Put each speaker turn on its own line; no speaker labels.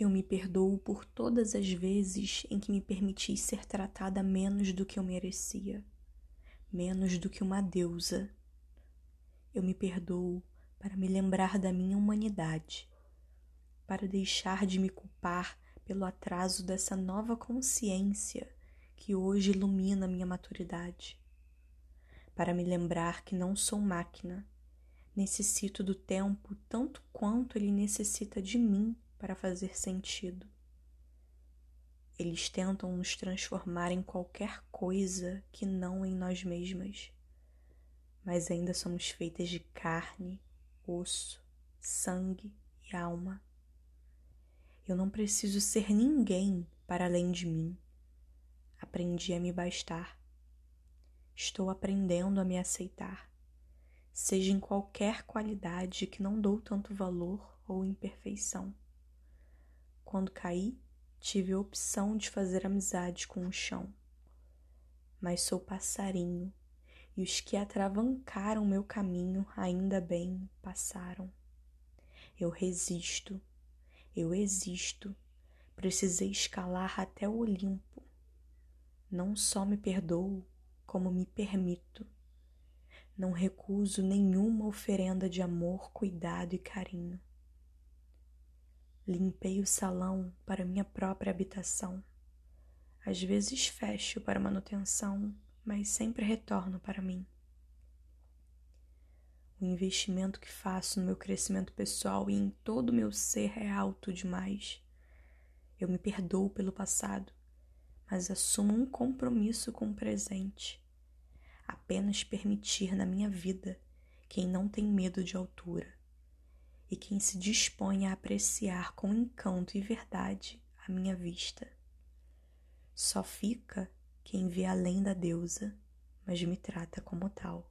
Eu me perdoo por todas as vezes em que me permiti ser tratada menos do que eu merecia, menos do que uma deusa. Eu me perdoo para me lembrar da minha humanidade, para deixar de me culpar pelo atraso dessa nova consciência que hoje ilumina minha maturidade, para me lembrar que não sou máquina, necessito do tempo tanto quanto ele necessita de mim para fazer sentido. Eles tentam nos transformar em qualquer coisa que não em nós mesmas, mas ainda somos feitas de carne, osso, sangue e alma. Eu não preciso ser ninguém para além de mim. Aprendi a me bastar. Estou aprendendo a me aceitar, seja em qualquer qualidade que não dou tanto valor ou imperfeição. Quando caí, tive a opção de fazer amizade com o chão. Mas sou passarinho, e os que atravancaram meu caminho, ainda bem, passaram. Eu resisto, eu existo, precisei escalar até o Olimpo. Não só me perdoo, como me permito. Não recuso nenhuma oferenda de amor, cuidado e carinho. Limpei o salão para minha própria habitação. Às vezes fecho para manutenção, mas sempre retorno para mim. O investimento que faço no meu crescimento pessoal e em todo o meu ser é alto demais. Eu me perdoo pelo passado, mas assumo um compromisso com o presente. Apenas permitir na minha vida quem não tem medo de altura e quem se dispõe a apreciar com encanto e verdade a minha vista. Só fica quem vê além da deusa, mas me trata como tal.